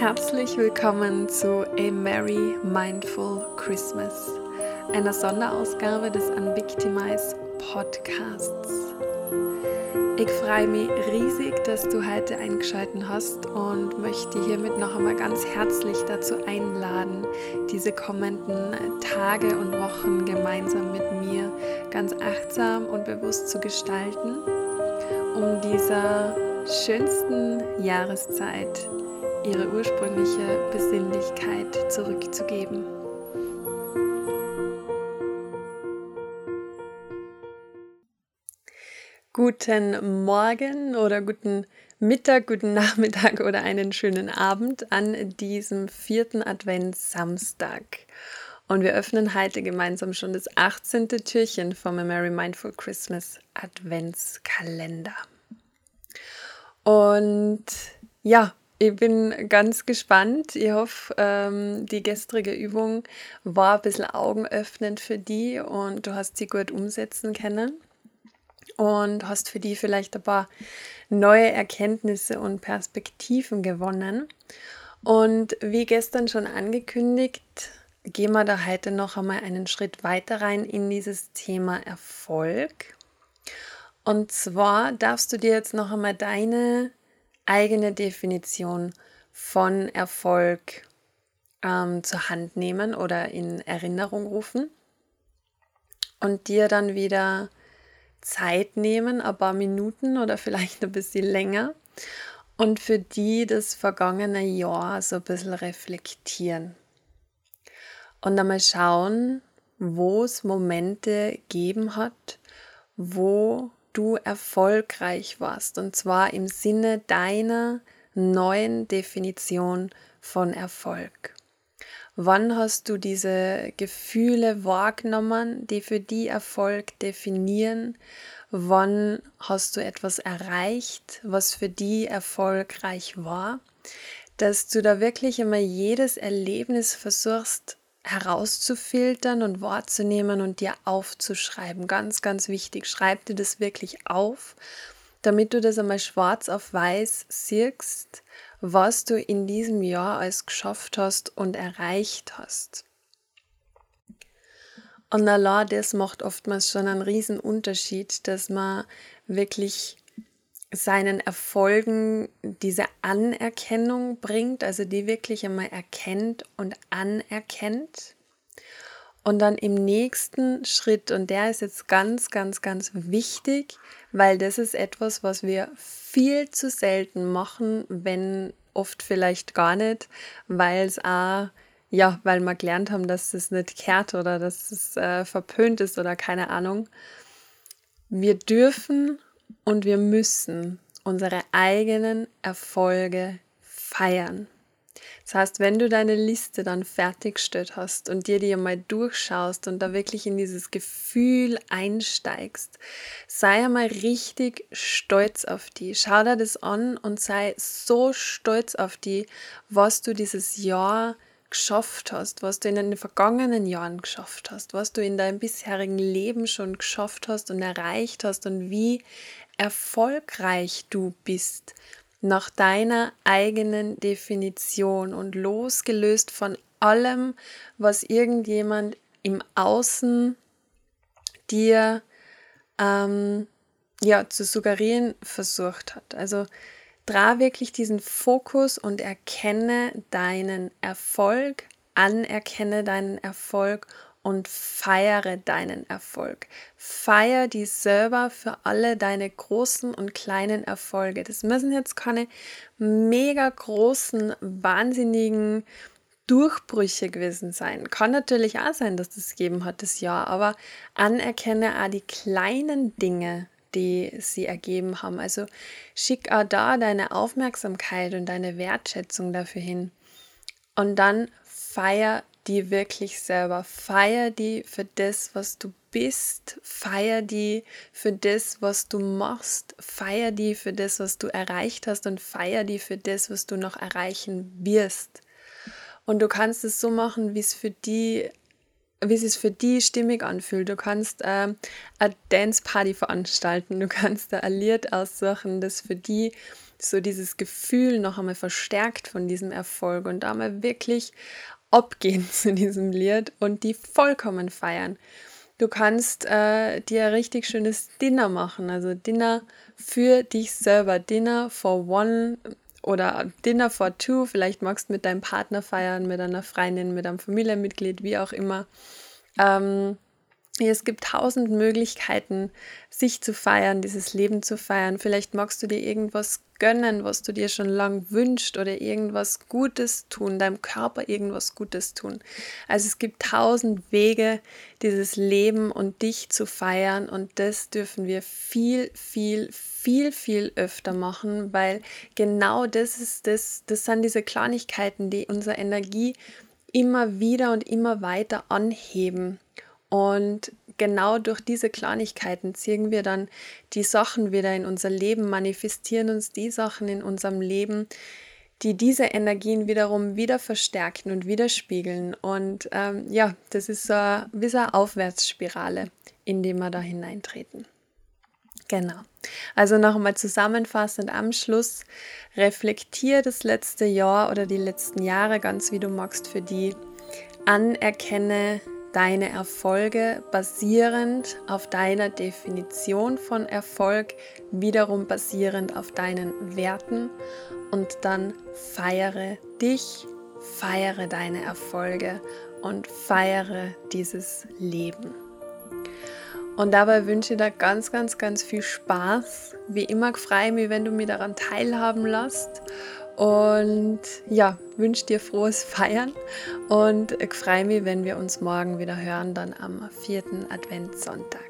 Herzlich willkommen zu A Merry Mindful Christmas, einer Sonderausgabe des Unvictimize Podcasts. Ich freue mich riesig, dass du heute eingeschaltet hast und möchte hiermit noch einmal ganz herzlich dazu einladen, diese kommenden Tage und Wochen gemeinsam mit mir ganz achtsam und bewusst zu gestalten, um dieser schönsten Jahreszeit ihre ursprüngliche Besinnlichkeit zurückzugeben. Guten Morgen oder guten Mittag, guten Nachmittag oder einen schönen Abend an diesem vierten Adventssamstag. Und wir öffnen heute gemeinsam schon das 18. Türchen vom A Merry Mindful Christmas Adventskalender. Und ja, ich bin ganz gespannt. Ich hoffe, ähm, die gestrige Übung war ein bisschen augenöffnend für die und du hast sie gut umsetzen können und hast für die vielleicht ein paar neue Erkenntnisse und Perspektiven gewonnen. Und wie gestern schon angekündigt, gehen wir da heute noch einmal einen Schritt weiter rein in dieses Thema Erfolg. Und zwar darfst du dir jetzt noch einmal deine eigene Definition von Erfolg ähm, zur Hand nehmen oder in Erinnerung rufen und dir dann wieder Zeit nehmen, ein paar Minuten oder vielleicht ein bisschen länger und für die das vergangene Jahr so ein bisschen reflektieren und einmal schauen, wo es Momente geben hat, wo du erfolgreich warst. Und zwar im Sinne deiner neuen Definition von Erfolg. Wann hast du diese Gefühle wahrgenommen, die für die Erfolg definieren? Wann hast du etwas erreicht, was für die erfolgreich war? Dass du da wirklich immer jedes Erlebnis versuchst herauszufiltern und wahrzunehmen und dir aufzuschreiben. Ganz, ganz wichtig. Schreib dir das wirklich auf, damit du das einmal schwarz auf weiß siehst, was du in diesem Jahr als geschafft hast und erreicht hast. Und Allah, das macht oftmals schon einen riesen Unterschied, dass man wirklich seinen Erfolgen diese Anerkennung bringt, also die wirklich einmal erkennt und anerkennt. Und dann im nächsten Schritt, und der ist jetzt ganz, ganz, ganz wichtig, weil das ist etwas, was wir viel zu selten machen, wenn oft vielleicht gar nicht, weil es auch, ja, weil wir gelernt haben, dass es nicht kehrt oder dass es äh, verpönt ist oder keine Ahnung. Wir dürfen und wir müssen unsere eigenen Erfolge feiern. Das heißt, wenn du deine Liste dann fertiggestellt hast und dir die einmal durchschaust und da wirklich in dieses Gefühl einsteigst, sei einmal richtig stolz auf die. Schau dir das an und sei so stolz auf die, was du dieses Jahr geschafft hast, was du in den vergangenen Jahren geschafft hast, was du in deinem bisherigen Leben schon geschafft hast und erreicht hast und wie erfolgreich du bist nach deiner eigenen Definition und losgelöst von allem, was irgendjemand im Außen dir ähm, ja, zu suggerieren versucht hat. Also Trag wirklich diesen Fokus und erkenne deinen Erfolg, anerkenne deinen Erfolg und feiere deinen Erfolg. Feier die selber für alle deine großen und kleinen Erfolge. Das müssen jetzt keine mega großen, wahnsinnigen Durchbrüche gewesen sein. Kann natürlich auch sein, dass das gegeben hat das Jahr, aber anerkenne auch die kleinen Dinge, die sie ergeben haben. Also schick auch da deine Aufmerksamkeit und deine Wertschätzung dafür hin. Und dann feier die wirklich selber. Feier die für das, was du bist. Feier die für das, was du machst. Feier die für das, was du erreicht hast und feier die für das, was du noch erreichen wirst. Und du kannst es so machen, wie es für die wie es sich für die stimmig anfühlt. Du kannst ähm, eine Dance Party veranstalten, du kannst da ein Lied aussuchen, das für die so dieses Gefühl noch einmal verstärkt von diesem Erfolg und da mal wirklich abgehen zu diesem Lied und die vollkommen feiern. Du kannst äh, dir ein richtig schönes Dinner machen, also Dinner für dich selber, Dinner for one oder Dinner for two. Vielleicht magst du mit deinem Partner feiern, mit einer Freundin, mit einem Familienmitglied, wie auch immer. Ähm, es gibt tausend Möglichkeiten, sich zu feiern, dieses Leben zu feiern. Vielleicht magst du dir irgendwas gönnen, was du dir schon lang wünschst oder irgendwas Gutes tun, deinem Körper irgendwas Gutes tun. Also es gibt tausend Wege, dieses Leben und dich zu feiern und das dürfen wir viel, viel, viel, viel öfter machen, weil genau das ist das, das sind diese Kleinigkeiten, die unsere Energie immer wieder und immer weiter anheben. Und genau durch diese Kleinigkeiten ziehen wir dann die Sachen wieder in unser Leben, manifestieren uns die Sachen in unserem Leben, die diese Energien wiederum wieder verstärken und widerspiegeln. Und ähm, ja, das ist so wie so eine Aufwärtsspirale, in die wir da hineintreten. Genau. Also nochmal zusammenfassend am Schluss, reflektier das letzte Jahr oder die letzten Jahre ganz wie du magst für die, anerkenne deine Erfolge basierend auf deiner Definition von Erfolg, wiederum basierend auf deinen Werten und dann feiere dich, feiere deine Erfolge und feiere dieses Leben. Und dabei wünsche ich dir ganz, ganz, ganz viel Spaß. Wie immer freue ich mich, wenn du mich daran teilhaben lässt. Und ja, wünsche dir frohes Feiern und ich freue mich, wenn wir uns morgen wieder hören, dann am vierten Adventssonntag.